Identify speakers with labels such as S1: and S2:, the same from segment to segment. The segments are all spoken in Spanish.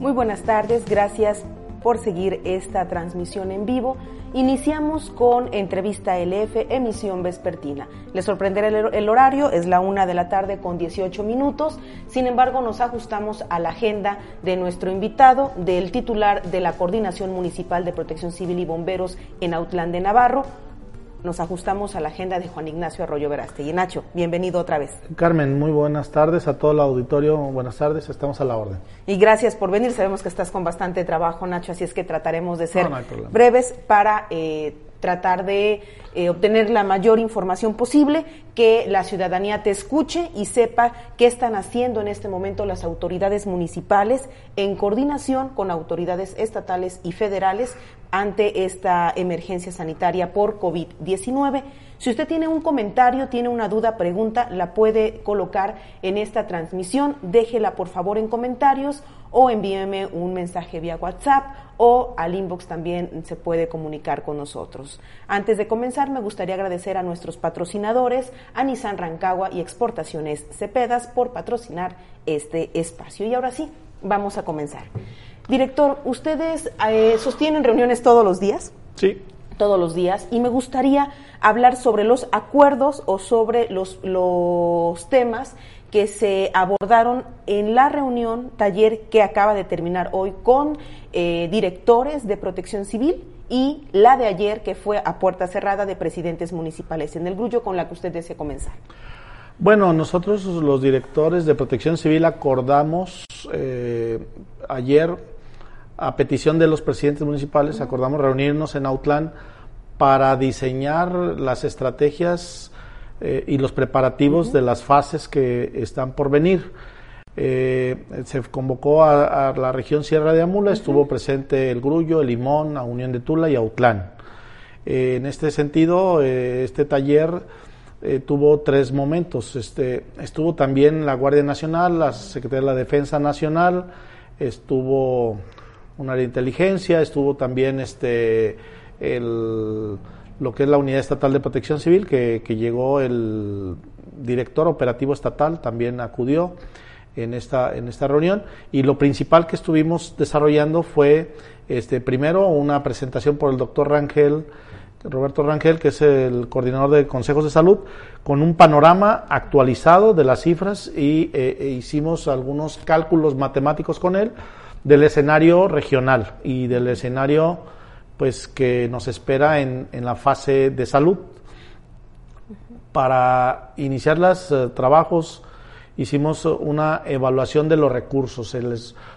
S1: Muy buenas tardes, gracias por seguir esta transmisión en vivo. Iniciamos con entrevista LF, emisión vespertina. Les sorprenderá el, horario, es la una de la tarde con 18 minutos. Sin embargo, nos ajustamos a la agenda de nuestro invitado, del titular de la Coordinación Municipal de Protección Civil y Bomberos en Autlán de Navarro, nos ajustamos a la agenda de Juan Ignacio Arroyo Y Nacho, bienvenido otra vez.
S2: Carmen, muy buenas tardes a todo el auditorio. Buenas tardes, estamos a la orden.
S1: Y gracias por venir. Sabemos que estás con bastante trabajo, Nacho, así es que trataremos de ser breves para eh, tratar de eh, obtener la mayor información posible, que la ciudadanía te escuche y sepa qué están haciendo en este momento las autoridades municipales en coordinación con autoridades estatales y federales ante esta emergencia sanitaria por COVID-19. Si usted tiene un comentario, tiene una duda, pregunta, la puede colocar en esta transmisión. Déjela por favor en comentarios o envíeme un mensaje vía WhatsApp o al inbox también se puede comunicar con nosotros. Antes de comenzar, me gustaría agradecer a nuestros patrocinadores, a Nissan Rancagua y Exportaciones Cepedas por patrocinar este espacio. Y ahora sí, vamos a comenzar. Director, ¿ustedes eh, sostienen reuniones todos los días?
S2: Sí
S1: todos los días y me gustaría hablar sobre los acuerdos o sobre los, los temas que se abordaron en la reunión taller que acaba de terminar hoy con eh, directores de protección civil y la de ayer que fue a puerta cerrada de presidentes municipales en el Grullo con la que usted desea comenzar.
S2: Bueno, nosotros los directores de protección civil acordamos eh, ayer a petición de los presidentes municipales, acordamos reunirnos en Autlán para diseñar las estrategias eh, y los preparativos de las fases que están por venir. Eh, se convocó a, la región Sierra de Amula, estuvo presente el Grullo, el Limón, a Unión de Tula y Autlán. Eh, en este sentido, este taller tuvo tres momentos. Este, estuvo también la Guardia Nacional, la Secretaría de la Defensa Nacional, estuvo una de inteligencia, estuvo también este, el, lo que es la Unidad Estatal de Protección Civil, que, llegó el director operativo estatal, también acudió en esta, en esta reunión. Y lo principal que estuvimos desarrollando fue este, primero una presentación por el doctor Rangel, Roberto Rangel, que es el coordinador de consejos de salud, con un panorama actualizado de las cifras y eh, e hicimos algunos cálculos matemáticos con él del escenario regional y del escenario pues que nos espera en, la fase de salud. Para iniciar los eh, trabajos hicimos una evaluación de los recursos,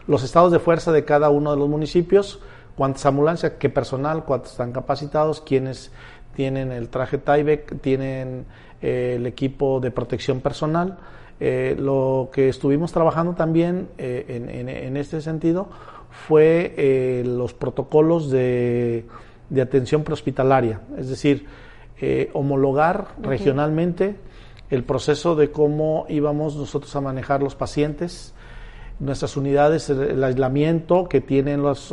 S2: los estados de fuerza de cada uno de los municipios, cuántas ambulancias, qué personal, cuántos están capacitados, quiénes tienen el traje Tyvek, tienen eh, el equipo de protección personal eh, lo que estuvimos trabajando también en, este sentido fue eh, los protocolos de, atención prehospitalaria, es decir, homologar regionalmente el proceso de cómo íbamos nosotros a manejar los pacientes, nuestras unidades, el, aislamiento que tienen las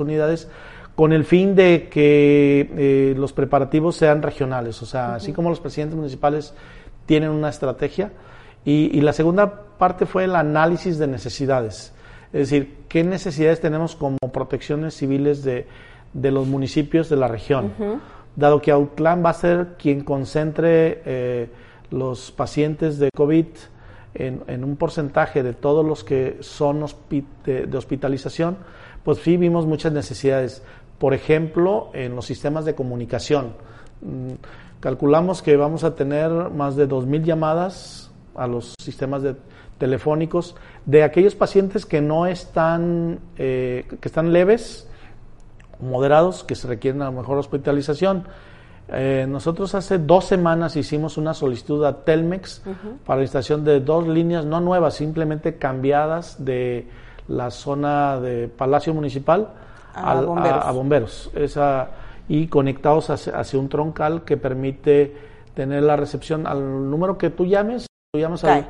S2: unidades, con el fin de que los preparativos sean regionales, o sea, así como los presidentes municipales tienen una estrategia, y, la segunda parte fue el análisis de necesidades. Es decir, qué necesidades tenemos como protecciones civiles de, los municipios de la región. Dado que Autlán va a ser quien concentre eh, los pacientes de COVID en, un porcentaje de todos los que son de, de, hospitalización, pues sí vimos muchas necesidades. Por ejemplo, en los sistemas de comunicación. Mm, calculamos que vamos a tener más de 2.000 llamadas a los sistemas de, telefónicos de aquellos pacientes que no están, eh, que están leves, moderados, que se requieren a lo mejor hospitalización. Eh, nosotros hace dos semanas hicimos una solicitud a Telmex para la instalación de dos líneas, no nuevas, simplemente cambiadas de la zona de Palacio Municipal a, bomberos, Esa, y conectados hacia, hacia, un troncal que permite tener la recepción al número que tú llames eh,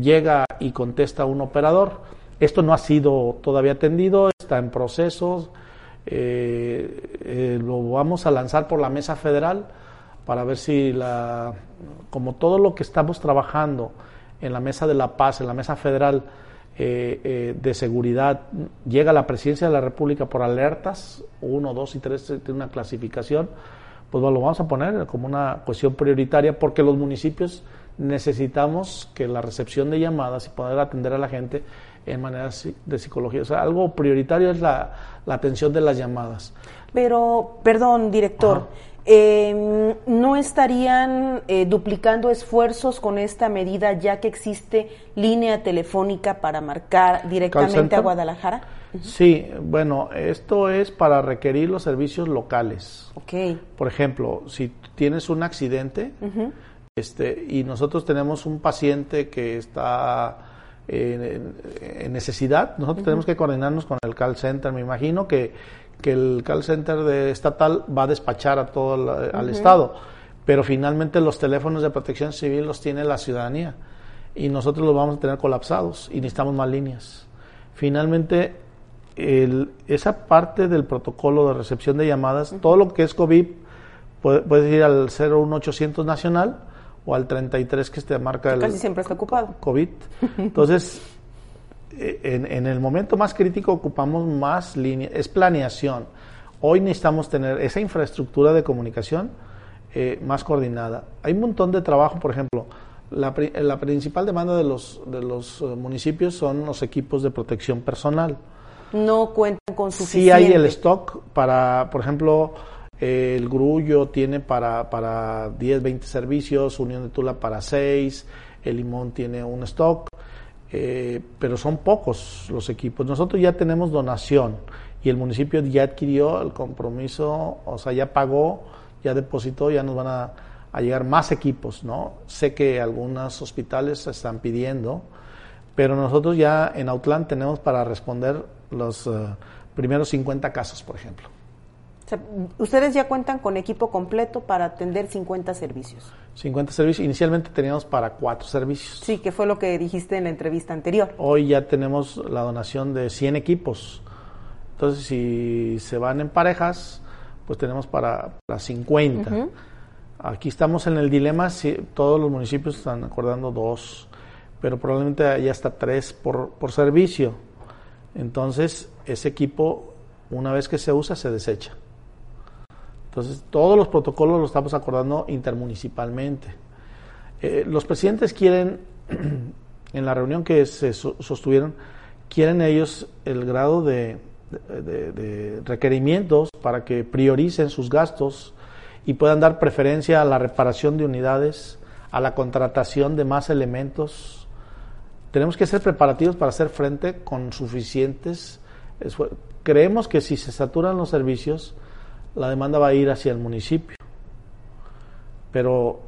S2: llega y contesta un operador. Esto no ha sido todavía atendido, está en proceso. Eh, eh, lo vamos a lanzar por la mesa federal para ver si la, como todo lo que estamos trabajando en la mesa de la paz, en la mesa federal, de seguridad. Llega a la presidencia de la República por alertas, uno, dos y tres, tiene una clasificación, pues lo vamos a poner como una cuestión prioritaria porque los municipios necesitamos que la recepción de llamadas y poder atender a la gente en manera de psicología. O sea, algo prioritario es la, atención de las llamadas.
S1: Pero, perdón, director, em, ¿no estarían eh, duplicando esfuerzos con esta medida ya que existe línea telefónica para marcar directamente a Guadalajara?
S2: Sí, bueno, esto es para requerir los servicios locales.
S1: Ok.
S2: Por ejemplo, si tienes un accidente este, y nosotros tenemos un paciente que está en, necesidad, nosotros tenemos que coordinarnos con el call center. Me imagino que, que el call center de estatal va a despachar a todo el, al Estado, pero finalmente los teléfonos de protección civil los tiene la ciudadanía y nosotros los vamos a tener colapsados y necesitamos más líneas. Finalmente, el, esa parte del protocolo de recepción de llamadas, todo lo que es COVID, puedes ir al 01800 nacional o al 33 que te marca el...
S1: Casi siempre está ocupado.
S2: COVID. Entonces, eh, en, el momento más crítico ocupamos más líneas, es planeación. Hoy necesitamos tener esa infraestructura de comunicación eh, más coordinada. Hay un montón de trabajo, por ejemplo, la, la principal demanda de los, de los eh, municipios son los equipos de protección personal
S1: no cuentan con suficiente.
S2: Sí hay el stock para, por ejemplo, el Grullo tiene para, para 10, 20 servicios, Unión de Tula para 6, el Limón tiene un stock, eh, pero son pocos los equipos. Nosotros ya tenemos donación y el municipio ya adquirió el compromiso, o sea, ya pagó, ya depositó, ya nos van a, llegar más equipos, ¿no? Sé que algunos hospitales están pidiendo, pero nosotros ya en Outland tenemos para responder los eh, primeros 50 casos, por ejemplo.
S1: Ustedes ya cuentan con equipo completo para atender 50 servicios.
S2: 50 servicios. Inicialmente teníamos para cuatro servicios.
S1: Sí, que fue lo que dijiste en la entrevista anterior.
S2: Hoy ya tenemos la donación de 100 equipos. Entonces, si se van en parejas, pues tenemos para, para 50. Aquí estamos en el dilema, si todos los municipios están acordando dos pero probablemente haya hasta tres por, por servicio. Entonces, ese equipo, una vez que se usa, se desecha. Entonces, todos los protocolos los estamos acordando intermunicipalmente. Eh, los presidentes quieren, en la reunión que se sostuvieron, quieren ellos el grado de, de, requerimientos para que prioricen sus gastos y puedan dar preferencia a la reparación de unidades, a la contratación de más elementos tenemos que ser preparativos para hacer frente con suficientes Creemos que si se saturan los servicios, la demanda va a ir hacia el municipio. Pero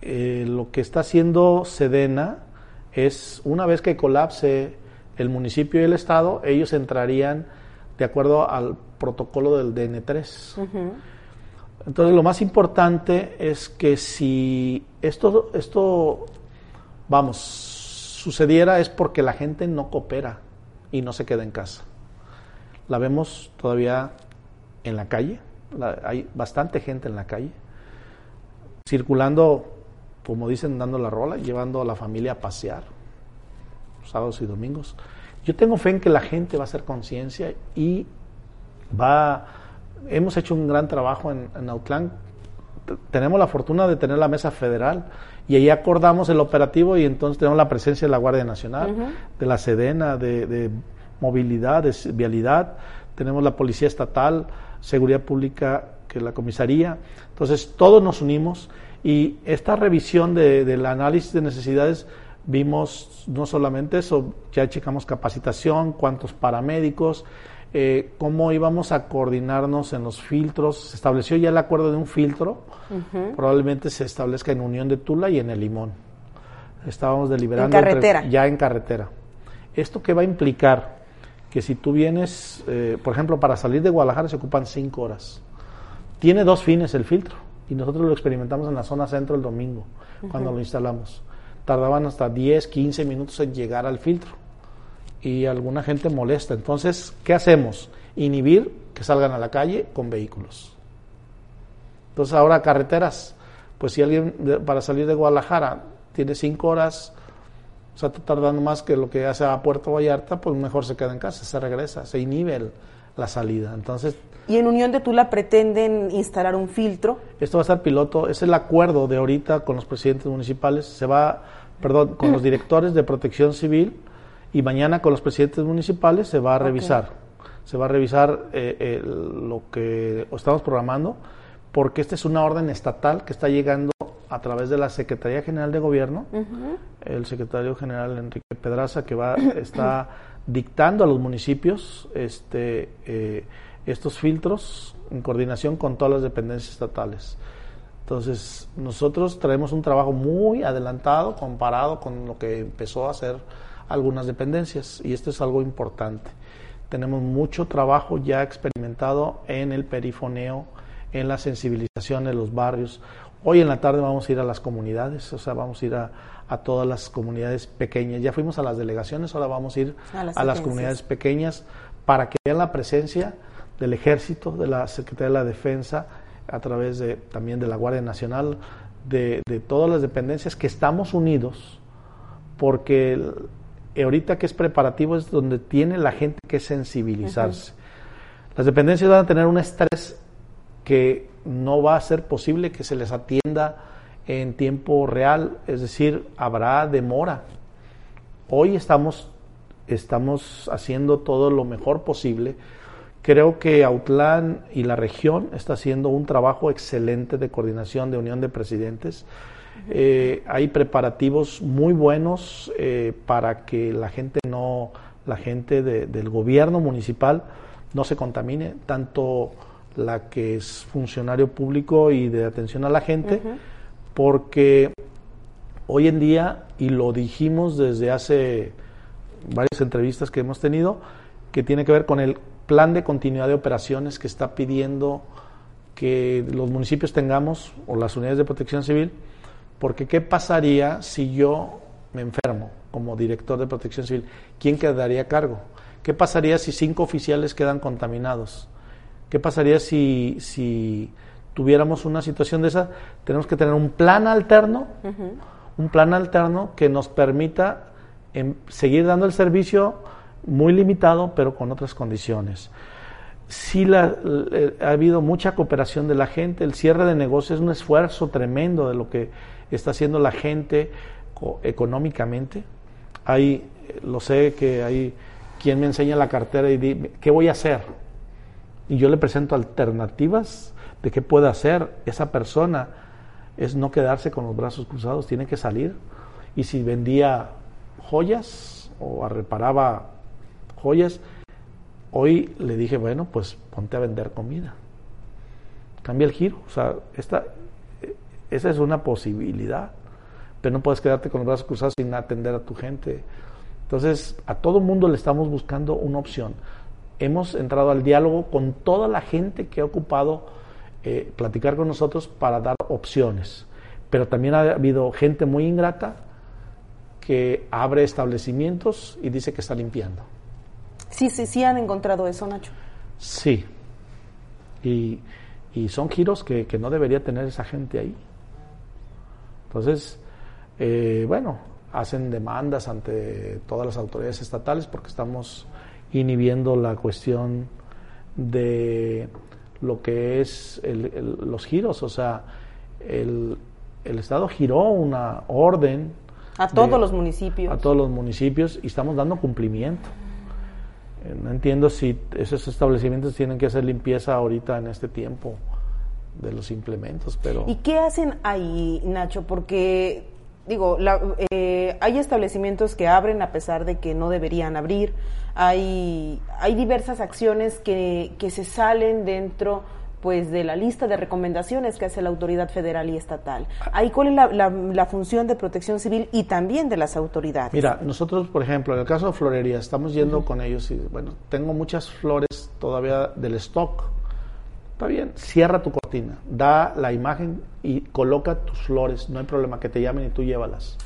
S2: eh, lo que está haciendo Sedena es, una vez que colapse el municipio y el Estado, ellos entrarían de acuerdo al protocolo del DN3. Entonces, lo más importante es que si esto, esto, vamos, sucediera es porque la gente no coopera y no se queda en casa. La vemos todavía en la calle, hay bastante gente en la calle, circulando, como dicen, dando la rola, llevando a la familia a pasear, sábados y domingos. Yo tengo fe en que la gente va a hacer conciencia y va... Hemos hecho un gran trabajo en, en Autlán. Tenemos la fortuna de tener la mesa federal y ahí acordamos el operativo y entonces tenemos la presencia de la Guardia Nacional, de la Sedena, de, movilidad, de vialidad, tenemos la Policía Estatal, Seguridad Pública, que la comisaría. Entonces todos nos unimos y esta revisión del análisis de necesidades vimos no solamente eso, ya checamos capacitación, cuántos paramédicos, eh, cómo íbamos a coordinarnos en los filtros. Se estableció ya el acuerdo de un filtro, probablemente se establezca en Unión de Tula y en el Limón. Estábamos deliberando.
S1: En carretera.
S2: ya en carretera. ¿Esto qué va a implicar? Que si tú vienes, eh, por ejemplo, para salir de Guadalajara se ocupan cinco horas. Tiene dos fines el filtro y nosotros lo experimentamos en la zona centro el domingo, cuando lo instalamos. Tardaban hasta 10, 15 minutos en llegar al filtro y alguna gente molesta. Entonces, ¿qué hacemos? Inhibir que salgan a la calle con vehículos. Entonces, ahora carreteras, pues si alguien para salir de Guadalajara tiene cinco horas, o sea, está tardando más que lo que hace a Puerto Vallarta, pues mejor se queda en casa, se regresa, se inhibe la salida. Entonces,
S1: ¿Y en Unión de Tula pretenden instalar un filtro?
S2: Esto va a ser piloto, es el acuerdo de ahorita con los presidentes municipales, se va, perdón, con los directores de protección civil y mañana con los presidentes municipales se va a revisar. Se va a revisar eh, lo que estamos programando, porque esta es una orden estatal que está llegando a través de la Secretaría General de Gobierno, el secretario general Enrique Pedraza, que va está dictando a los municipios este, eh, estos filtros en coordinación con todas las dependencias estatales. Entonces, nosotros traemos un trabajo muy adelantado comparado con lo que empezó a hacer algunas dependencias, y esto es algo importante. Tenemos mucho trabajo ya experimentado en el perifoneo, en la sensibilización de los barrios. Hoy en la tarde vamos a ir a las comunidades, o sea, vamos a ir a, todas las comunidades pequeñas. Ya fuimos a las delegaciones, ahora vamos a ir a las, comunidades pequeñas para que vean la presencia del ejército, de la Secretaría de la Defensa, a través de, también de la Guardia Nacional, de, todas las dependencias que estamos unidos, porque ahorita que es preparativo es donde tiene la gente que sensibilizarse. Las dependencias van a tener un estrés que no va a ser posible que se les atienda en tiempo real, es decir, habrá demora. Hoy estamos, estamos haciendo todo lo mejor posible. Creo que Autlán y la región está haciendo un trabajo excelente de coordinación de unión de presidentes. Eh, hay preparativos muy buenos eh, para que la gente no, la gente del gobierno municipal no se contamine, tanto la que es funcionario público y de atención a la gente, porque hoy en día, y lo dijimos desde hace varias entrevistas que hemos tenido, que tiene que ver con el plan de continuidad de operaciones que está pidiendo que los municipios tengamos, o las unidades de protección civil, porque ¿qué pasaría si yo me enfermo como director de protección civil? ¿Quién quedaría a cargo? ¿Qué pasaría si cinco oficiales quedan contaminados? ¿Qué pasaría si, si tuviéramos una situación de esa? Tenemos que tener un plan alterno, un plan alterno que nos permita em, seguir dando el servicio muy limitado, pero con otras condiciones. Sí la, ha habido mucha cooperación de la gente, el cierre de negocios es un esfuerzo tremendo de lo que está haciendo la gente económicamente. Hay, lo sé que hay quien me enseña la cartera y dice, ¿qué voy a hacer? Y yo le presento alternativas de qué puede hacer esa persona, es no quedarse con los brazos cruzados, tiene que salir. Y si vendía joyas o reparaba joyas, hoy le dije, bueno, pues ponte a vender comida. Cambia el giro. O sea, esta, esa es una posibilidad. Pero no puedes quedarte con los brazos cruzados sin atender a tu gente. Entonces, a todo mundo le estamos buscando una opción hemos entrado al diálogo con toda la gente que ha ocupado eh, platicar con nosotros para dar opciones. Pero también ha habido gente muy ingrata que abre establecimientos y dice que está limpiando.
S1: Sí, sí, sí han encontrado eso, Nacho.
S2: Sí. Y, son giros que, no debería tener esa gente ahí. Entonces, eh, bueno, hacen demandas ante todas las autoridades estatales porque estamos inhibiendo la cuestión de lo que es los giros, o sea, el, Estado giró una orden.
S1: A todos los municipios.
S2: A todos los municipios y estamos dando cumplimiento. Eh, no entiendo si esos establecimientos tienen que hacer limpieza ahorita en este tiempo de los implementos, pero...
S1: ¿Y qué hacen ahí, Nacho? Porque digo, eh, hay establecimientos que abren a pesar de que no deberían abrir, hay, hay diversas acciones que, que se salen dentro pues de la lista de recomendaciones que hace la autoridad federal y estatal. Ahí cuál es la, la, función de protección civil y también de las autoridades.
S2: Mira, nosotros, por ejemplo, en el caso de florería, estamos yendo con ellos y, bueno, tengo muchas flores todavía del stock. Está bien, cierra tu cortina, da la imagen y coloca tus flores, no hay problema, que te llamen y tú llévalas.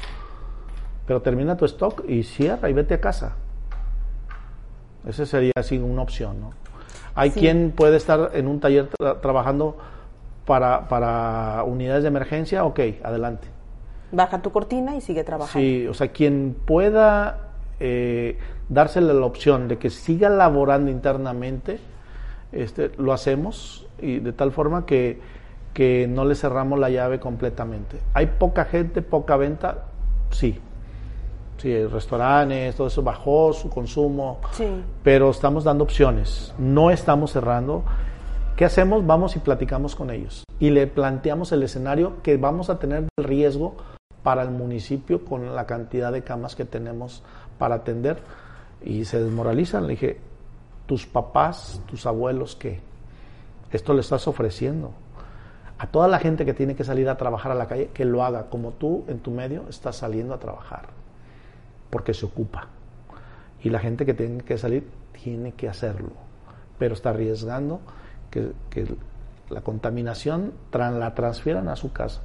S2: Pero termina tu stock y cierra y vete a casa. Esa sería así una opción, ¿no? Hay quien puede estar en un taller trabajando para, para unidades de emergencia, ok, adelante.
S1: Baja tu cortina y sigue trabajando.
S2: Sí, o sea, quien pueda eh, dársele la opción de que siga laborando internamente, este, lo hacemos y de tal forma que, que no le cerramos la llave completamente. Hay poca gente, poca venta, sí. Sí, restaurantes, todo eso bajó su consumo, sí. pero estamos dando opciones, no estamos cerrando. ¿Qué hacemos? Vamos y platicamos con ellos y le planteamos el escenario que vamos a tener el riesgo para el municipio con la cantidad de camas que tenemos para atender y se desmoralizan. Le dije, tus papás, tus abuelos, ¿qué? Esto le estás ofreciendo. A toda la gente que tiene que salir a trabajar a la calle, que lo haga como tú en tu medio estás saliendo a trabajar, porque se ocupa. Y la gente que tiene que salir tiene que hacerlo, pero está arriesgando que, la contaminación la transfieran a su casa.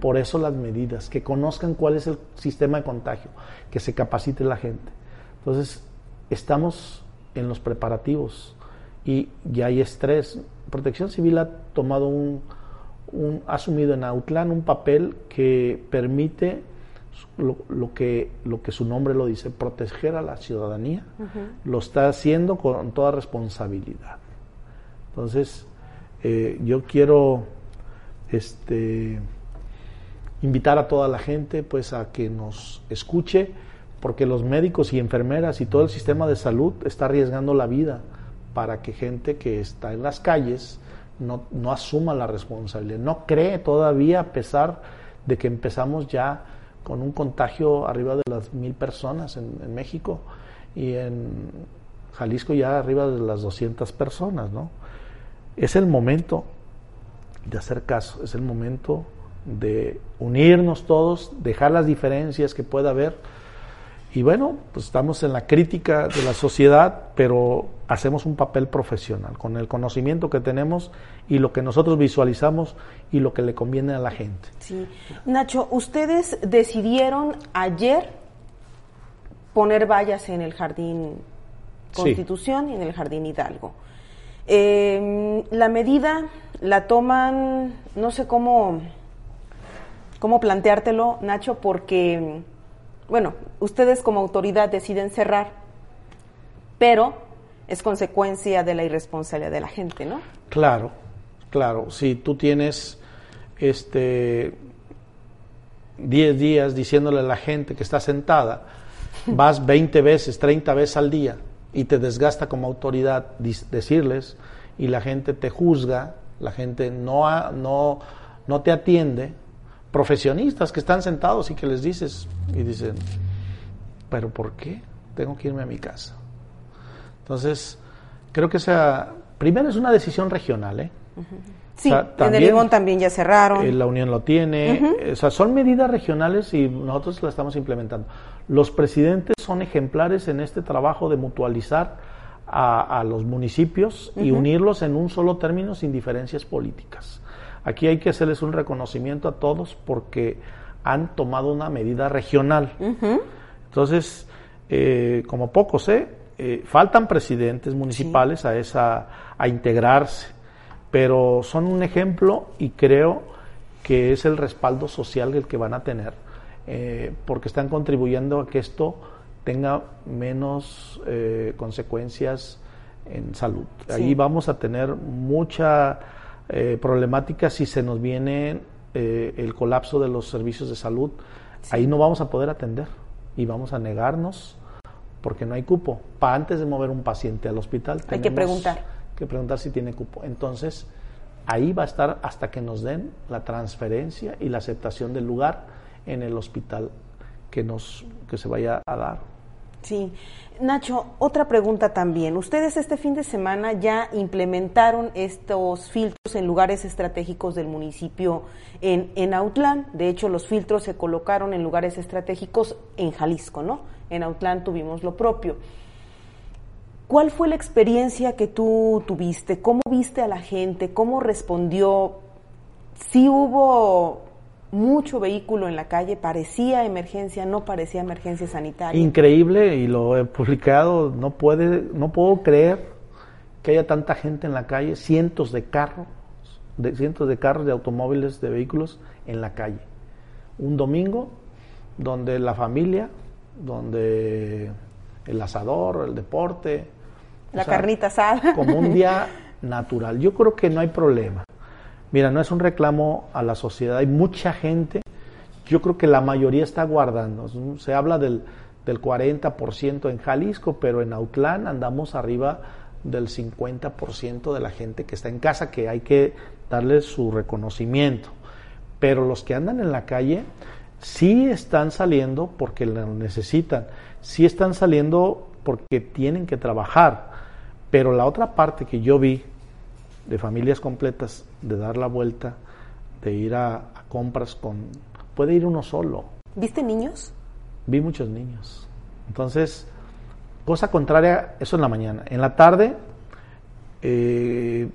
S2: Por eso las medidas, que conozcan cuál es el sistema de contagio, que se capacite la gente. Entonces, estamos en los preparativos y ya hay estrés. Protección Civil ha tomado un, ha asumido en Autlán un papel que permite lo, que, lo que su nombre lo dice, proteger a la ciudadanía. Lo está haciendo con toda responsabilidad. Entonces, eh, yo quiero este, invitar a toda la gente pues a que nos escuche porque los médicos y enfermeras y todo el sistema de salud está arriesgando la vida para que gente que está en las calles no, no asuma la responsabilidad, no cree todavía a pesar de que empezamos ya con un contagio arriba de las mil personas en, en México y en Jalisco ya arriba de las 200 personas, ¿no? Es el momento de hacer caso, es el momento de unirnos todos, dejar las diferencias que pueda haber y bueno, pues estamos en la crítica de la sociedad, pero hacemos un papel profesional con el conocimiento que tenemos y lo que nosotros visualizamos y lo que le conviene a la gente.
S1: Sí. Nacho, ustedes decidieron ayer poner vallas en el Jardín Constitución y en el Jardín Hidalgo. Em, la medida la toman, no sé cómo, cómo planteártelo, Nacho, porque bueno, ustedes como autoridad deciden cerrar, pero es consecuencia de la irresponsabilidad de la gente, ¿no?
S2: Claro, claro. Si tú tienes este 10 días diciéndole a la gente que está sentada, vas 20 veces, 30 veces al día y te desgasta como autoridad decirles y la gente te juzga, la gente no, no, no te atiende, profesionistas que están sentados y que les dices y dicen, pero ¿por qué? Tengo que irme a mi casa. Entonces, creo que sea, primero es una decisión regional, ¿eh?
S1: Sí, en el Limón también ya cerraron.
S2: Eh, la Unión lo tiene. O sea, son medidas regionales y nosotros las estamos implementando. Los presidentes son ejemplares en este trabajo de mutualizar a, los municipios y unirlos en un solo término sin diferencias políticas. Aquí hay que hacerles un reconocimiento a todos porque han tomado una medida regional. Entonces, eh, como pocos, ¿eh? ¿eh? faltan presidentes municipales a, esa, a integrarse, pero son un ejemplo y creo que es el respaldo social el que van a tener, eh, porque están contribuyendo a que esto tenga menos consecuencias en salud. Ahí vamos a tener mucha eh, problemáticas si se nos viene eh, el colapso de los servicios de salud. Ahí no vamos a poder atender y vamos a negarnos porque no hay cupo. Para antes de mover un paciente al hospital,
S1: hay que preguntar.
S2: Que preguntar si tiene cupo. Entonces, ahí va a estar hasta que nos den la transferencia y la aceptación del lugar en el hospital que nos que se vaya a dar.
S1: Sí. Nacho, otra pregunta también. Ustedes este fin de semana ya implementaron estos filtros en lugares estratégicos del municipio en, en Autlán. De hecho, los filtros se colocaron en lugares estratégicos en Jalisco, ¿no? En Autlán tuvimos lo propio. ¿Cuál fue la experiencia que tú tuviste? ¿Cómo viste a la gente? ¿Cómo respondió? ¿Sí hubo mucho vehículo en la calle, parecía emergencia, no parecía emergencia sanitaria.
S2: Increíble y lo he publicado, no puede, no puedo creer que haya tanta gente en la calle, cientos de carros, de cientos de carros, de automóviles, de vehículos en la calle. un domingo donde la familia, donde el asador, el deporte.
S1: La carnita asada.
S2: Como un día natural. Yo creo que no hay problema. Mira, no es un reclamo a la sociedad. Hay mucha gente, yo creo que la mayoría está guardando. Se habla del, del 40% en Jalisco, pero en Autlán andamos arriba del 50% de la gente que está en casa, que hay que darle su reconocimiento. Pero los que andan en la calle sí están saliendo porque lo necesitan, sí están saliendo porque tienen que trabajar. Pero la otra parte que yo vi de familias completas, de dar la vuelta, de ir a, compras con... Puede ir uno solo.
S1: ¿Viste niños?
S2: Vi muchos niños. Entonces, cosa contraria, eso en la mañana. En la tarde, eh,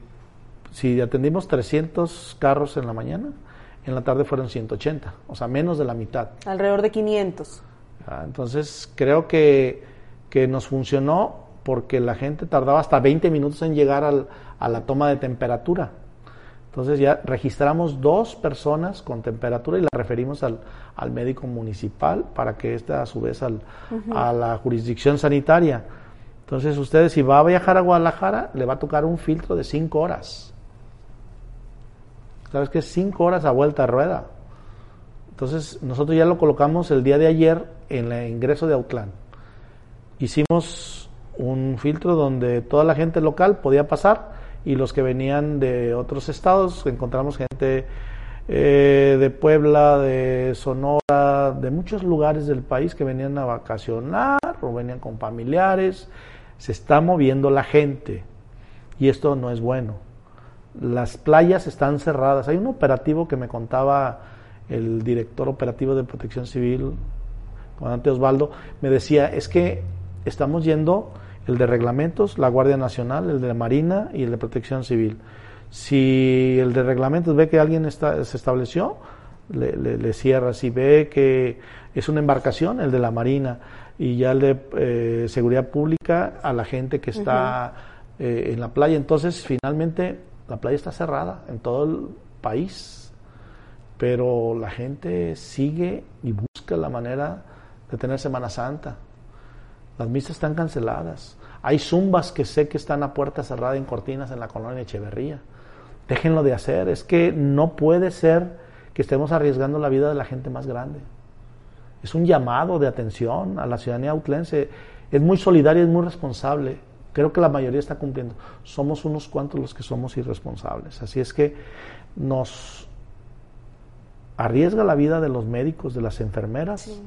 S2: si atendimos 300 carros en la mañana, en la tarde fueron 180, o sea, menos de la mitad.
S1: Alrededor de 500.
S2: Ah, entonces, creo que, que nos funcionó porque la gente tardaba hasta 20 minutos en llegar al, a la toma de temperatura. Entonces ya registramos dos personas con temperatura y la referimos al, al médico municipal para que ésta a su vez al, a la jurisdicción sanitaria. Entonces ustedes si va a viajar a Guadalajara le va a tocar un filtro de cinco horas. ¿Sabes qué? Cinco horas a vuelta a rueda. Entonces nosotros ya lo colocamos el día de ayer en el ingreso de Autlán. Hicimos un filtro donde toda la gente local podía pasar y los que venían de otros estados, encontramos gente eh, de Puebla, de Sonora, de muchos lugares del país que venían a vacacionar o venían con familiares. Se está moviendo la gente y esto no es bueno. Las playas están cerradas. Hay un operativo que me contaba el director operativo de Protección Civil, comandante Osvaldo, me decía, es que estamos yendo el de reglamentos, la Guardia Nacional, el de la Marina y el de Protección Civil. Si el de reglamentos ve que alguien está, se estableció, le, cierra. Si ve que es una embarcación, el de la Marina. Y ya el de eh, seguridad pública a la gente que está eh, en la playa. Entonces, finalmente, la playa está cerrada en todo el país. Pero la gente sigue y busca la manera de tener Semana Santa. Las misas están canceladas. Hay zumbas que sé que están a puerta cerrada en cortinas en la colonia Echeverría. Déjenlo de hacer. Es que no puede ser que estemos arriesgando la vida de la gente más grande. Es un llamado de atención a la ciudadanía autlense. Es muy solidaria, es muy responsable. Creo que la mayoría está cumpliendo. Somos unos cuantos los que somos irresponsables. Así es que nos arriesga la vida de los médicos, de las enfermeras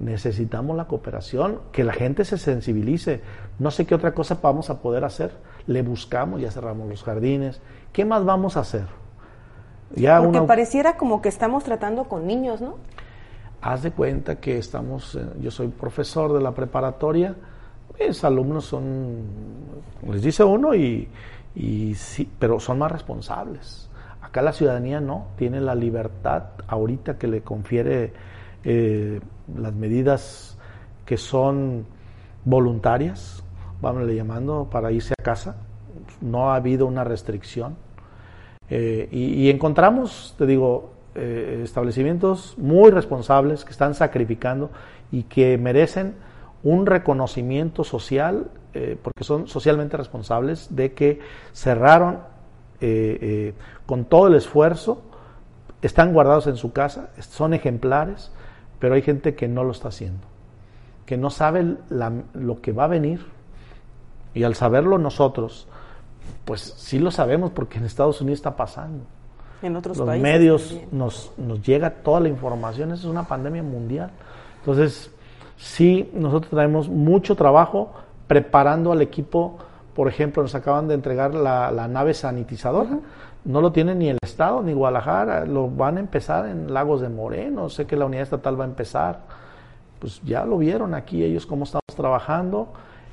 S2: necesitamos la cooperación, que la gente se sensibilice. No sé qué otra cosa vamos a poder hacer. Le buscamos, ya cerramos los jardines. ¿Qué más vamos a hacer?
S1: Ya Porque pareciera como que estamos tratando con niños, ¿no?
S2: Haz de cuenta que estamos, eh, yo soy profesor de la preparatoria, mis alumnos son, les dice uno, y, y sí, pero son más responsables. Acá la ciudadanía no, tiene la libertad ahorita que le confiere eh, las medidas que son voluntarias, vamos llamando, para irse a casa. No ha habido una restricción. Eh, y, encontramos, te digo, eh, establecimientos muy responsables que están sacrificando y que merecen un reconocimiento social, porque son socialmente responsables, de que cerraron con todo el esfuerzo, están guardados en su casa, son ejemplares, pero hay gente que no lo está haciendo, que no sabe lo que va a venir. Y al saberlo nosotros, pues sí lo sabemos porque en Estados Unidos está pasando.
S1: En otros
S2: Los medios nos, nos llega toda la información, es una pandemia mundial. Entonces, sí, nosotros traemos mucho trabajo preparando al equipo. Por ejemplo, nos acaban de entregar la, nave sanitizadora no lo tiene ni el Estado ni Guadalajara, lo van a empezar en Lagos de Moreno, sé que la unidad estatal va a empezar, pues ya lo vieron aquí ellos cómo estamos trabajando,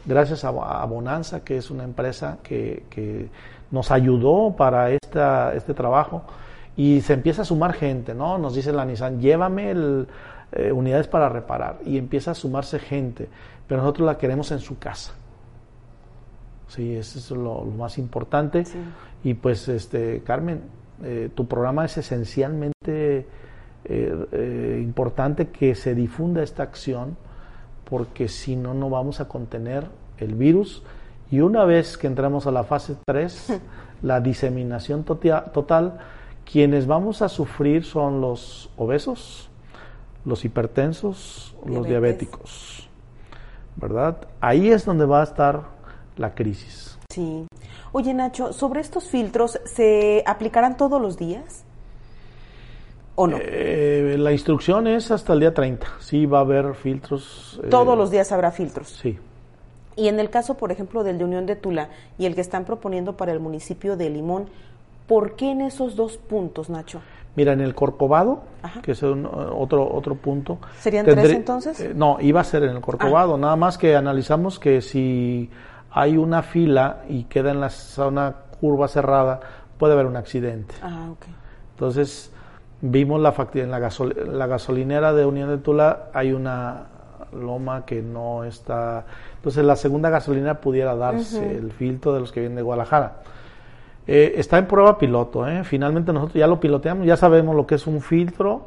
S2: gracias a, Bonanza, que es una empresa que, nos ayudó para esta, este trabajo, y se empieza a sumar gente, ¿no? Nos dice la Nissan, llévame el, eh, unidades para reparar, y empieza a sumarse gente, pero nosotros la queremos en su casa. Sí, eso es lo, más importante. Y pues, este, Carmen, eh, tu programa es esencialmente eh, importante que se difunda esta acción porque si no, no vamos a contener el virus y una vez que entramos a la fase 3, la diseminación total, quienes vamos a sufrir son los obesos, los hipertensos, los diabéticos, ¿verdad? Ahí es donde va a estar la crisis.
S1: Sí. Oye, Nacho, sobre estos filtros, ¿se aplicarán todos los días? ¿O no?
S2: Eh, la instrucción es hasta el día 30. Sí, va a haber filtros.
S1: Eh, todos los días habrá filtros.
S2: Sí.
S1: Y en el caso, por ejemplo, del de Unión de Tula y el que están proponiendo para el municipio de Limón, ¿por qué en esos dos puntos, Nacho?
S2: Mira, en el Corcovado, que es otro, otro punto.
S1: ¿Serían tres entonces?
S2: Eh, no, iba a ser en el Corcovado, ah. nada más que analizamos que si hay una fila y queda en la zona curva cerrada, puede haber un accidente.
S1: Ah, ok.
S2: Entonces, vimos la en la, la gasolinera de Unión de Tula, hay una loma que no está... Entonces, la segunda gasolinera pudiera darse el filtro de los que vienen de Guadalajara. Eh, está en prueba piloto, ¿eh? finalmente nosotros ya lo piloteamos, ya sabemos lo que es un filtro.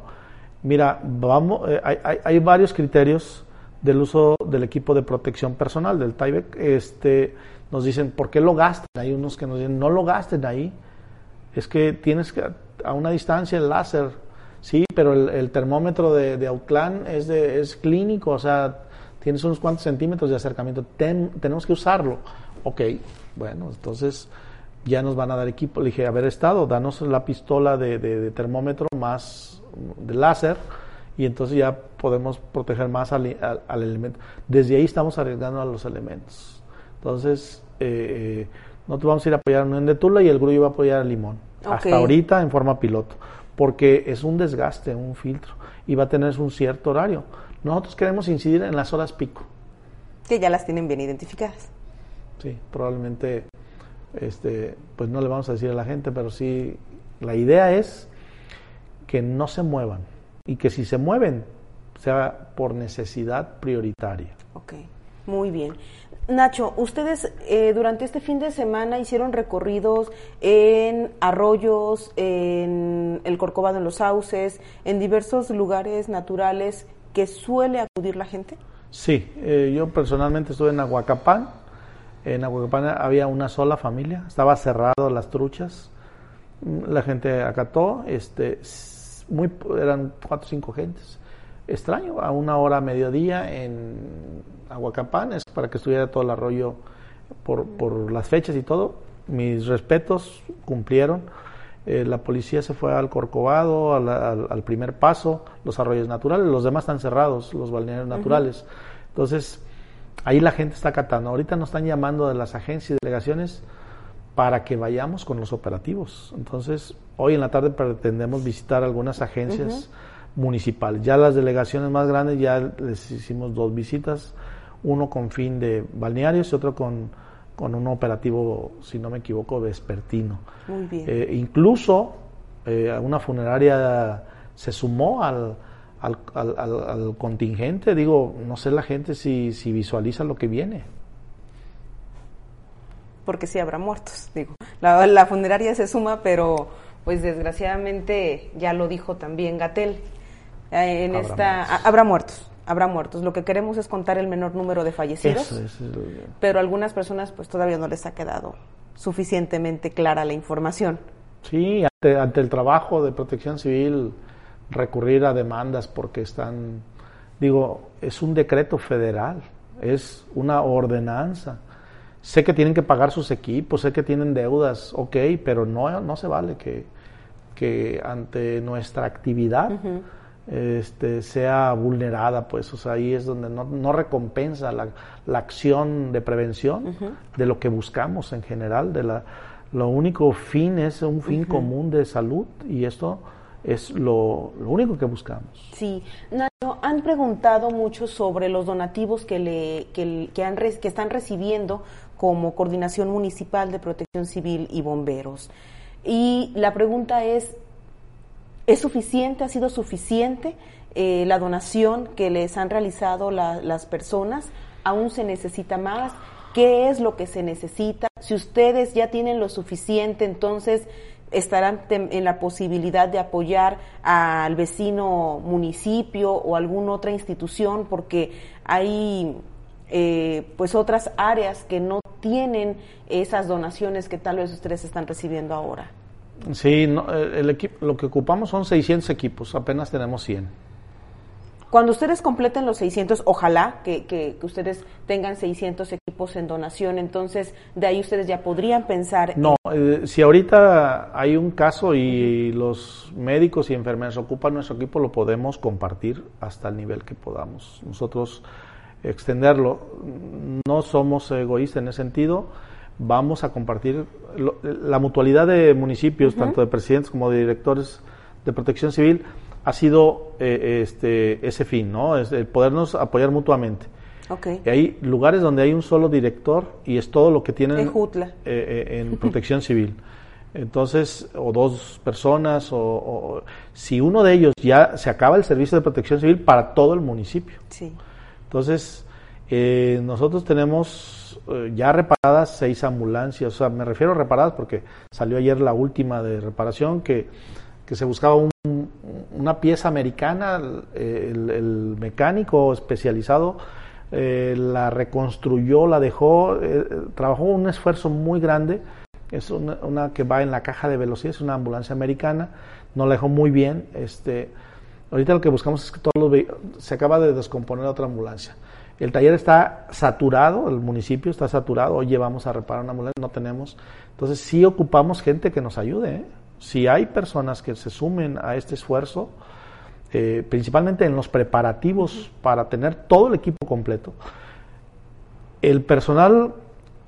S2: Mira, vamos, eh, hay, varios criterios del uso del equipo de protección personal del TIBEC. Este, nos dicen, ¿por qué lo gastan? Hay unos que nos dicen, no lo gasten ahí. Es que tienes que, a una distancia el láser, sí, pero el, termómetro de, de es, de, es clínico, o sea, tienes unos cuantos centímetros de acercamiento, tenemos que usarlo. Ok, bueno, entonces ya nos van a dar equipo. Le dije, haber estado, danos la pistola de, termómetro más de láser y entonces ya podemos proteger más al, elemento. Desde ahí estamos arriesgando a los elementos. Entonces, eh, nosotros vamos a ir a apoyar a Unión de Tula y el grupo va a apoyar a Limón. Hasta ahorita en forma piloto. Porque es un desgaste, un filtro. Y va a tener un cierto horario. Nosotros queremos incidir en las horas pico.
S1: Que ya las tienen bien identificadas.
S2: Sí, probablemente este, pues no le vamos a decir a la gente, pero sí, la idea es que no se muevan y que si se mueven sea por necesidad prioritaria.
S1: Ok, muy bien. Nacho, ustedes eh, durante este fin de semana hicieron recorridos en arroyos, en el Corcovado, en los sauces, en diversos lugares naturales que suele acudir la gente.
S2: Sí, eh, yo personalmente estuve en Aguacapán, en Aguacapana había una sola familia, estaba cerrado las truchas, la gente acató, este, muy, eran cuatro o cinco gentes. Extraño, a una hora mediodía en Aguacapán, es para que estuviera todo el arroyo por, por las fechas y todo. Mis respetos cumplieron. Eh, la policía se fue al Corcovado, al, primer paso, los arroyos naturales, los demás están cerrados, los balnearios naturales. Entonces, Ahí la gente está catando. Ahorita nos están llamando de las agencias y delegaciones para que vayamos con los operativos. Entonces, hoy en la tarde pretendemos visitar algunas agencias municipales. Ya las delegaciones más grandes ya les hicimos dos visitas, uno con fin de balnearios y otro con, con un operativo, si no me equivoco, vespertino.
S1: Muy bien.
S2: Eh, incluso eh, una funeraria se sumó al, al, al, contingente, digo, no sé la gente si, si visualiza lo que viene.
S1: Porque sí habrá muertos, digo. La, funeraria se suma, pero pues desgraciadamente ya lo dijo también Gatel. Eh, en habrá esta muertos. habrá muertos, habrá muertos. Lo que queremos es contar el menor número de fallecidos. pero a algunas personas pues todavía no les ha quedado suficientemente clara la información.
S2: Sí, ante, ante el trabajo de Protección Civil recurrir a demandas porque están, digo, es un decreto federal, es una ordenanza. Sé que tienen que pagar sus equipos, sé que tienen deudas, ok, pero no, no se vale que, que ante nuestra actividad este, sea vulnerada, pues, o sea, ahí es donde no, no recompensa la, la, acción de prevención de lo que buscamos en general, de la, lo único fin es un fin común de salud y esto es lo, único que buscamos.
S1: Sí, Nacho, han preguntado mucho sobre los donativos que, le, que, que, han, que están recibiendo como Coordinación Municipal de Protección Civil y Bomberos. Y la pregunta es, ¿es suficiente, ha sido suficiente eh, la donación que les han realizado las personas? ¿Aún se necesita más? ¿Qué es lo que se necesita? Si ustedes ya tienen lo suficiente, entonces estarán en la posibilidad de apoyar al vecino municipio o alguna otra institución porque hay eh, pues otras áreas que no tienen esas donaciones que tal vez ustedes están recibiendo ahora.
S2: Sí, el equipo, lo que ocupamos son 600 equipos, apenas tenemos 100.
S1: Cuando ustedes completen los 600, ojalá que, que, ustedes tengan 600 equipos en donación, entonces de ahí ustedes ya podrían pensar.
S2: No, eh, si ahorita hay un caso y los médicos y enfermeras ocupan nuestro equipo, lo podemos compartir hasta el nivel que podamos. Nosotros extenderlo, no somos egoístas en ese sentido, vamos a compartir la mutualidad de municipios, tanto de presidentes como de directores de protección civil ha sido eh, este, ese fin, ¿no? Es el podernos apoyar mutuamente.
S1: Okay.
S2: Y hay lugares donde hay un solo director y es todo lo que tienen
S1: en,
S2: eh, eh, en protección civil. Entonces, o dos personas, o, si uno de ellos ya se acaba el servicio de protección civil para todo el municipio.
S1: Sí.
S2: Entonces, nosotros tenemos ya reparadas seis ambulancias, o sea, me refiero a reparadas porque salió ayer la última de reparación que que se buscaba una pieza americana, el, mecánico especializado eh, la reconstruyó, la dejó, eh, trabajó un esfuerzo muy grande, es una, que va en la caja de velocidad, es una ambulancia americana, no la dejó muy bien, este, ahorita lo que buscamos es que todos los se acaba de descomponer otra ambulancia. El taller está saturado, el municipio está saturado, hoy llevamos a reparar una ambulancia, no tenemos. Entonces sí ocupamos gente que nos ayude. ¿eh? si hay personas que se sumen a este esfuerzo, eh, principalmente en los preparativos para tener todo el equipo completo, el personal,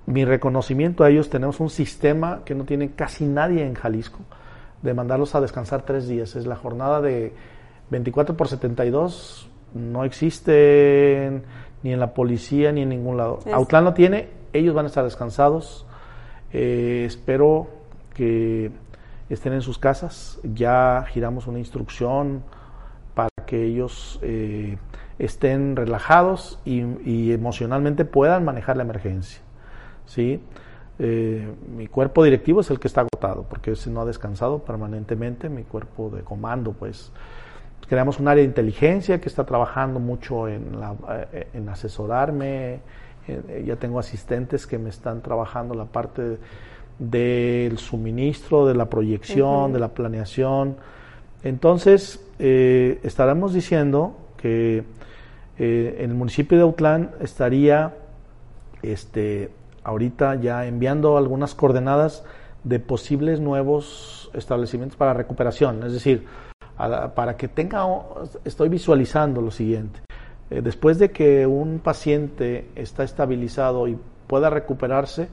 S2: mi reconocimiento a ellos, tenemos un sistema que no tiene casi nadie en Jalisco, de mandarlos a descansar tres días. Es la jornada de 24 por 72, no existe ni en la policía ni en ningún lado. Autlán lo tiene, ellos van a estar descansados. Eh, espero que estén en sus casas. Ya giramos una instrucción para que ellos eh, estén relajados y, emocionalmente puedan manejar la emergencia. ¿sí? Eh, mi cuerpo directivo es el que está agotado, porque ese no ha descansado permanentemente, mi cuerpo de comando, pues. Creamos un área de inteligencia que está trabajando mucho en, la, eh, en asesorarme, ya tengo asistentes que me están trabajando la parte de, del suministro, de la proyección, de la planeación. Entonces, eh, estaremos diciendo que eh, en el municipio de Autlán estaría este, ahorita ya enviando algunas coordenadas de posibles nuevos establecimientos para recuperación. Es decir, para que tenga, estoy visualizando lo siguiente. Eh, después de que un paciente está estabilizado y pueda recuperarse,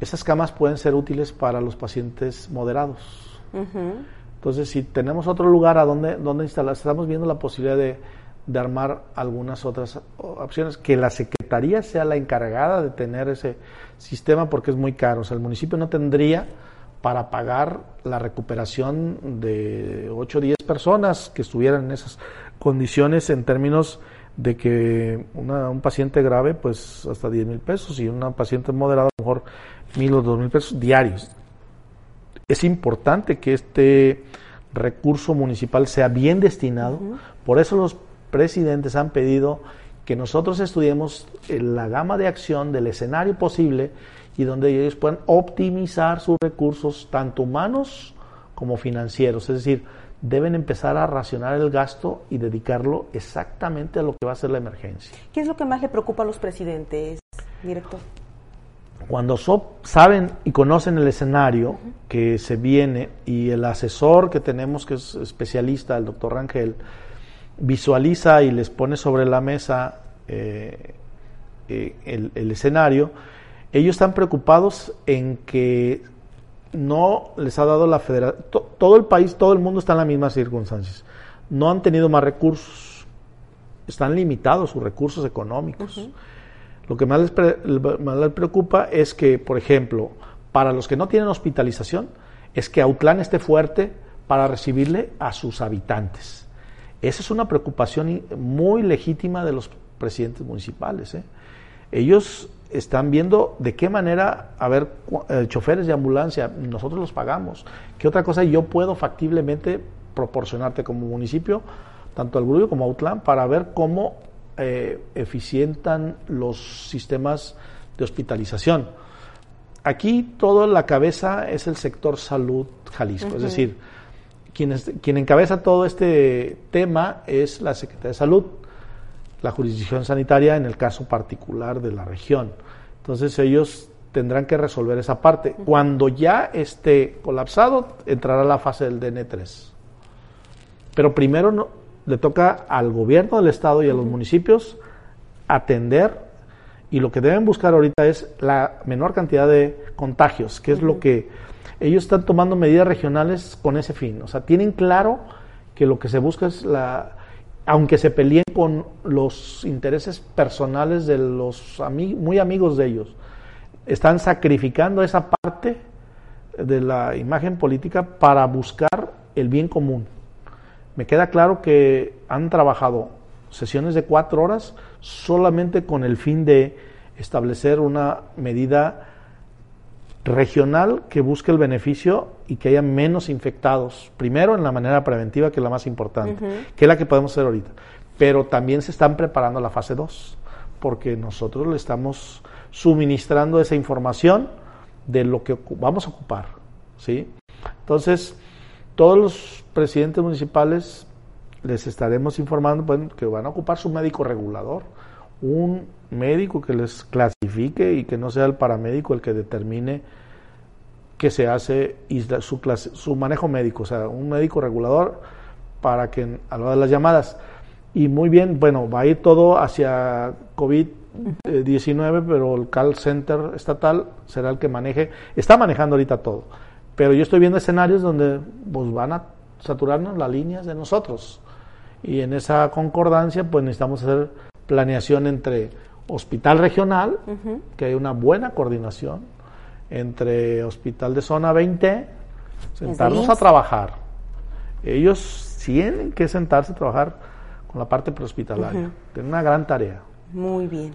S2: esas camas pueden ser útiles para los pacientes moderados. Entonces, si tenemos otro lugar a donde, donde instalar, estamos viendo la posibilidad de, armar algunas otras opciones, que la Secretaría sea la encargada de tener ese sistema porque es muy caro. O sea, el municipio no tendría para pagar la recuperación de 8 o 10 personas que estuvieran en esas condiciones en términos de que un paciente grave, pues hasta 10 mil pesos y una paciente moderada, a lo mejor mil o dos mil pesos diarios. Es importante que este recurso municipal sea bien destinado, por eso los presidentes han pedido que nosotros estudiemos la gama de acción del escenario posible y donde ellos puedan optimizar sus recursos, tanto humanos como financieros. Es decir, deben empezar a racionar el gasto y dedicarlo exactamente a lo que va a ser la emergencia.
S1: ¿Qué es lo que más le preocupa a los presidentes, director?
S2: Cuando saben y conocen el escenario que se viene y el asesor que tenemos, que es especialista, el doctor Rangel, visualiza y les pone sobre la mesa eh, eh, el, escenario, ellos están preocupados en que no les ha dado la federación, todo el país, todo el mundo está en las mismas circunstancias. No han tenido más recursos, están limitados sus recursos económicos. Lo que más les, preocupa es que, por ejemplo, para los que no tienen hospitalización, es que Autlán esté fuerte para recibirle a sus habitantes. Esa es una preocupación muy legítima de los presidentes municipales. ¿eh? Ellos están viendo de qué manera, a ver, eh, choferes de ambulancia, nosotros los pagamos. ¿Qué otra cosa yo puedo factiblemente proporcionarte como municipio, tanto al Grullo como a Autlán, para ver cómo eh, eficientan los sistemas de hospitalización? Aquí toda la cabeza es el sector salud Jalisco, es decir, quien, quien encabeza todo este tema es la Secretaría de Salud, la jurisdicción sanitaria en el caso particular de la región. Entonces ellos tendrán que resolver esa parte. Cuando ya esté colapsado, entrará la fase del DN3. Pero primero no, le toca al gobierno del estado y a los municipios atender y lo que deben buscar ahorita es la menor cantidad de contagios, que es lo que ellos están tomando medidas regionales con ese fin. O sea, tienen claro que lo que se busca es la, aunque se peleen con los intereses personales de los muy amigos de ellos, están sacrificando esa parte de la imagen política para buscar el bien común. Me queda claro que han trabajado sesiones de cuatro horas solamente con el fin de establecer una medida regional que busque el beneficio y que haya menos infectados, primero en la manera preventiva, que es la más importante, que es la que podemos hacer ahorita. Pero también se están preparando la fase 2, porque nosotros le estamos suministrando esa información de lo que vamos a ocupar. ¿sí? Entonces, todos los presidentes municipales les estaremos informando que van a ocupar su médico regulador, un médico que les clasifique y que no sea el paramédico el que determine que se hace su, clase, su manejo médico, o sea, un médico regulador para que a lo de las llamadas. Y muy bien, bueno, va a ir todo hacia COVID-19, pero el call center estatal será el que maneje, está manejando ahorita todo. Pero yo estoy viendo escenarios donde pues, van a saturarnos las líneas de nosotros. Y en esa concordancia, pues necesitamos hacer planeación entre hospital regional, que hay una buena coordinación, entre hospital de zona 20, sentarnos a trabajar. Ellos tienen que sentarse a trabajar con la parte prehospitalaria. Tienen una gran tarea.
S1: Muy bien.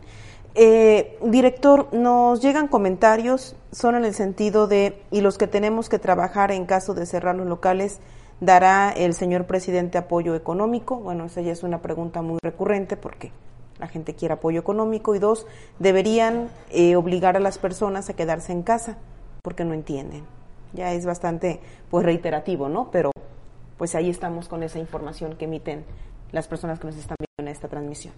S1: Eh, director, nos llegan comentarios, son en el sentido de, y los que tenemos que trabajar en caso de cerrar los locales, ¿dará el señor presidente apoyo económico? Bueno, esa ya es una pregunta muy recurrente porque la gente quiere apoyo económico y dos, deberían eh, obligar a las personas a quedarse en casa porque no entienden. Ya es bastante pues reiterativo, ¿no? Pero pues ahí estamos con esa información que emiten las personas que nos están viendo en esta transmisión.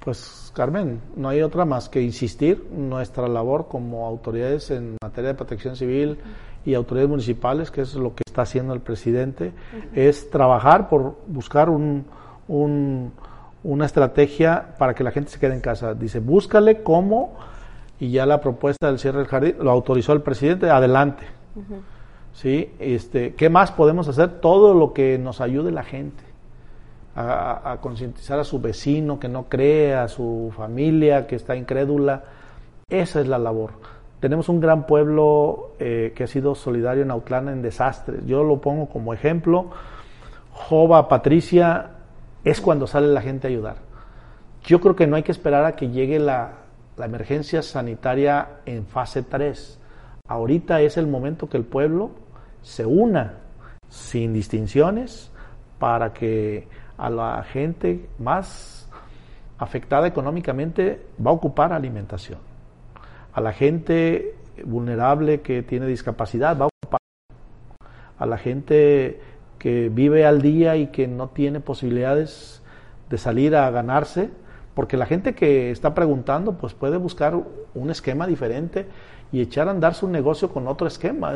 S2: Pues Carmen, no hay otra más que insistir nuestra labor como autoridades en materia de protección civil y autoridades municipales, que es lo que está haciendo el presidente, es trabajar por buscar un, un una estrategia para que la gente se quede en casa. Dice, búscale cómo, y ya la propuesta del cierre del jardín lo autorizó el presidente, adelante. ¿Sí? Este, ¿Qué más podemos hacer? Todo lo que nos ayude la gente a, concientizar a su vecino que no cree, a su familia que está incrédula. Esa es la labor. Tenemos un gran pueblo eh, que ha sido solidario en Autlán en desastres. Yo lo pongo como ejemplo. Jova Patricia es cuando sale la gente a ayudar. Yo creo que no hay que esperar a que llegue la, emergencia sanitaria en fase 3. Ahorita es el momento que el pueblo se una sin distinciones para que a la gente más afectada económicamente va a ocupar alimentación. A la gente vulnerable que tiene discapacidad va a ocupar. A la gente que vive al día y que no tiene posibilidades de salir a ganarse, porque la gente que está preguntando pues puede buscar un esquema diferente y echar a andar su negocio con otro esquema.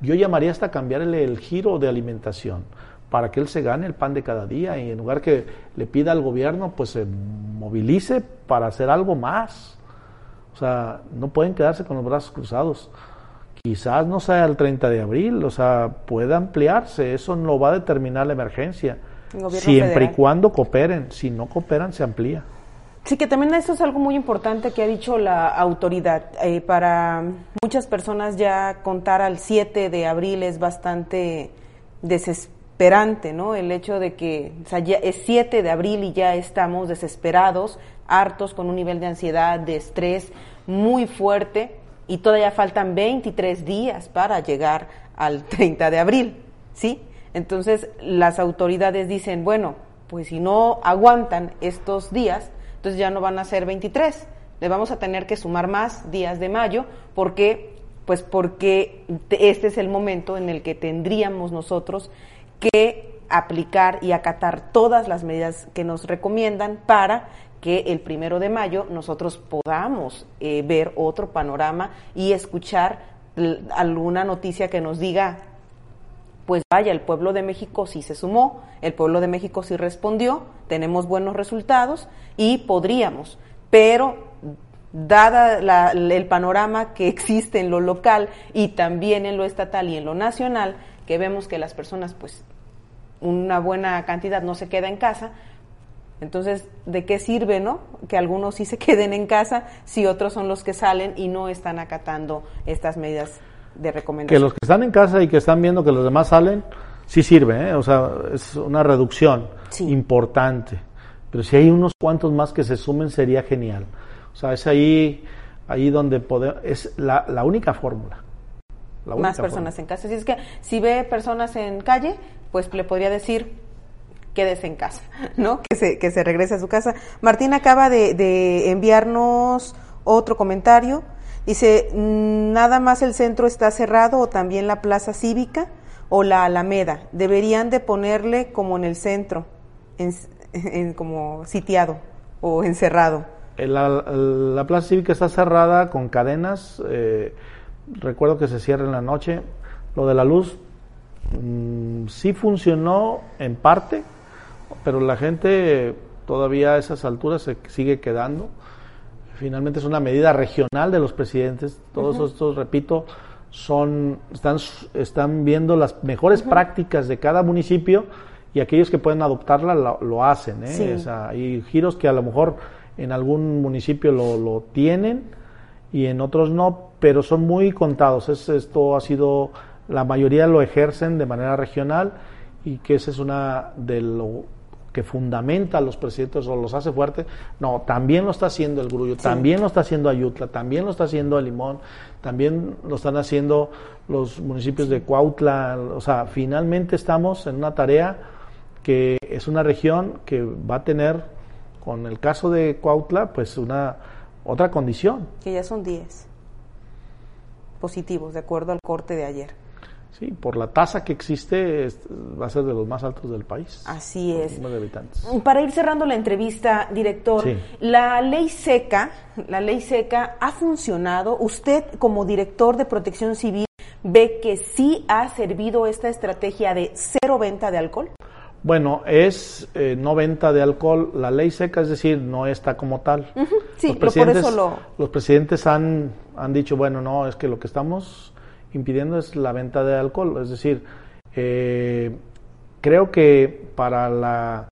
S2: Yo llamaría hasta cambiarle el giro de alimentación para que él se gane el pan de cada día y en lugar que le pida al gobierno pues se movilice para hacer algo más. O sea, no pueden quedarse con los brazos cruzados quizás no sea el 30 de abril, o sea, puede ampliarse, eso no va a determinar la emergencia, siempre y cuando cooperen, si no cooperan se amplía.
S1: Sí, que también eso es algo muy importante que ha dicho la autoridad. Eh, para muchas personas ya contar al 7 de abril es bastante desesperante, ¿no? El hecho de que o sea, ya es 7 de abril y ya estamos desesperados, hartos, con un nivel de ansiedad, de estrés, muy fuerte y todavía faltan 23 días para llegar al 30 de abril, ¿sí? Entonces las autoridades dicen, bueno, pues si no aguantan estos días, entonces ya no van a ser 23, le vamos a tener que sumar más días de mayo porque pues porque este es el momento en el que tendríamos nosotros que aplicar y acatar todas las medidas que nos recomiendan para que el primero de mayo nosotros podamos eh, ver otro panorama y escuchar alguna noticia que nos diga, pues vaya, el pueblo de México sí se sumó, el pueblo de México sí respondió, tenemos buenos resultados y podríamos, pero dada el panorama que existe en lo local y también en lo estatal y en lo nacional, que vemos que las personas, pues, una buena cantidad no se queda en casa, entonces, ¿de qué sirve, no? Que algunos sí se queden en casa si otros son los que salen y no están acatando estas medidas de recomendación.
S2: Que los que están en casa y que están viendo que los demás salen, sí sirve, ¿eh? O sea, es una reducción importante. Pero si hay unos cuantos más que se sumen, sería genial. O sea, es ahí, ahí donde podemos, es la, la única fórmula.
S1: más personas en casa. Si es que si ve personas en calle, pues le podría decir, quédese en casa, ¿no? Que se, que se regrese a su casa. Martín acaba de, de enviarnos otro comentario. Dice, mm, nada más el centro está cerrado o también la plaza cívica o la Alameda. Deberían de ponerle como en el centro, en, como sitiado o encerrado.
S2: La, plaza cívica está cerrada con cadenas. Eh, recuerdo que se cierra en la noche. Lo de la luz mm, sí funcionó en parte, pero la gente todavía a esas alturas se sigue quedando. Finalmente es una medida regional de los presidentes. Todos estos, repito, son están, están viendo las mejores prácticas de cada municipio y aquellos que pueden adoptarla lo, hacen. ¿eh? hay giros que a lo mejor en algún municipio lo, lo tienen y en otros no, pero son muy contados. Es, esto ha sido, la mayoría lo ejercen de manera regional y que esa es una de lo que fundamenta a los presidentes o los hace fuertes, no, también lo está haciendo el Grullo, también lo está haciendo Ayutla, también lo está haciendo el Limón, también lo están haciendo los municipios de Cuautla, o sea, finalmente estamos en una tarea que es una región que va a tener, con el caso de Cuautla, pues una otra condición.
S1: Que ya son 10 positivos, de acuerdo al corte de ayer.
S2: Sí, por la tasa que existe va a ser de los más altos del país.
S1: Así es. Para ir cerrando la entrevista, director, la ley seca, la ley seca ha funcionado. Usted como director de Protección Civil ve que sí ha servido esta estrategia de cero venta de alcohol.
S2: Bueno, es eh, no venta de alcohol, la ley seca, es decir, no está como tal.
S1: Sí, los presidentes, por eso lo...
S2: Los presidentes han, han dicho, bueno, no, es que lo que estamos impidiendo es la venta de alcohol. Es decir, eh, creo que para la...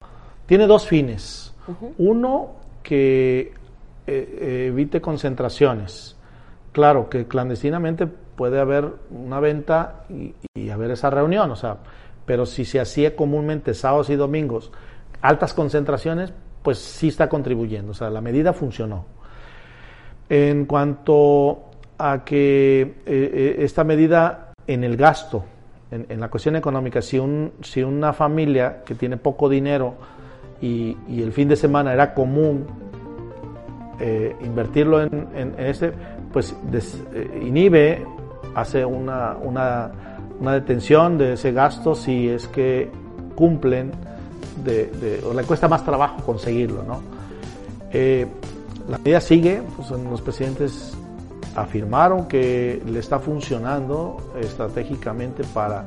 S2: Tiene dos fines. Uno, que eh, evite concentraciones. Claro que clandestinamente puede haber una venta y, y, haber esa reunión, o sea, pero si se hacía comúnmente sábados y domingos, altas concentraciones, pues sí está contribuyendo, o sea, la medida funcionó. En cuanto a que eh, eh, esta medida en el gasto, en, la cuestión económica, si, un, si una familia que tiene poco dinero y, el fin de semana era común eh, invertirlo en, en, este, pues inhibe, hace una, una, una, detención de ese gasto si es que cumplen, de, o le cuesta más trabajo conseguirlo. ¿no? la medida sigue, pues los presidentes afirmaron que le está funcionando estratégicamente para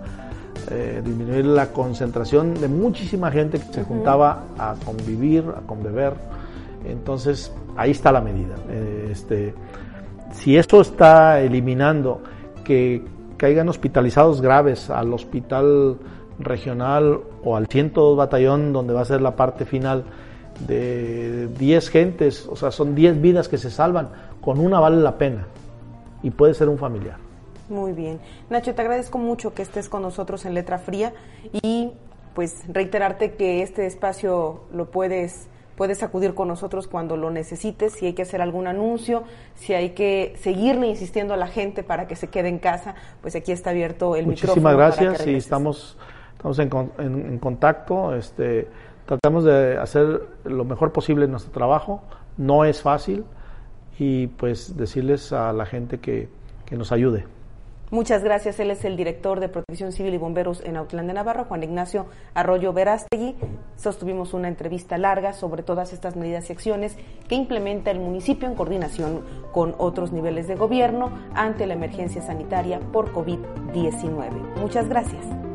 S2: eh, disminuir la concentración de muchísima gente que se juntaba a convivir, a conbeber. Entonces, ahí está la medida. Eh, este, si esto está eliminando que caigan hospitalizados graves al hospital regional o al 102 batallón, donde va a ser la parte final de 10 gentes, o sea, son 10 vidas que se salvan, con una vale la pena y puede ser un familiar.
S1: Muy bien. Nacho, te agradezco mucho que estés con nosotros en Letra Fría y pues reiterarte que este espacio lo puedes puedes acudir con nosotros cuando lo necesites, si hay que hacer algún anuncio, si hay que seguirle insistiendo a la gente para que se quede en casa, pues aquí está abierto el
S2: micrófono.
S1: Muchísimas
S2: gracias y estamos, estamos en, contacto. Este, tratamos de hacer lo mejor posible en nuestro trabajo. No es fácil y pues decirles a la gente que, que nos ayude.
S1: Muchas gracias. Él es el director de Protección Civil y Bomberos en Autlán de Navarra, Juan Ignacio Arroyo Verástegui. Sostuvimos una entrevista larga sobre todas estas medidas y acciones que implementa el municipio en coordinación con otros niveles de gobierno ante la emergencia sanitaria por COVID-19. Muchas gracias.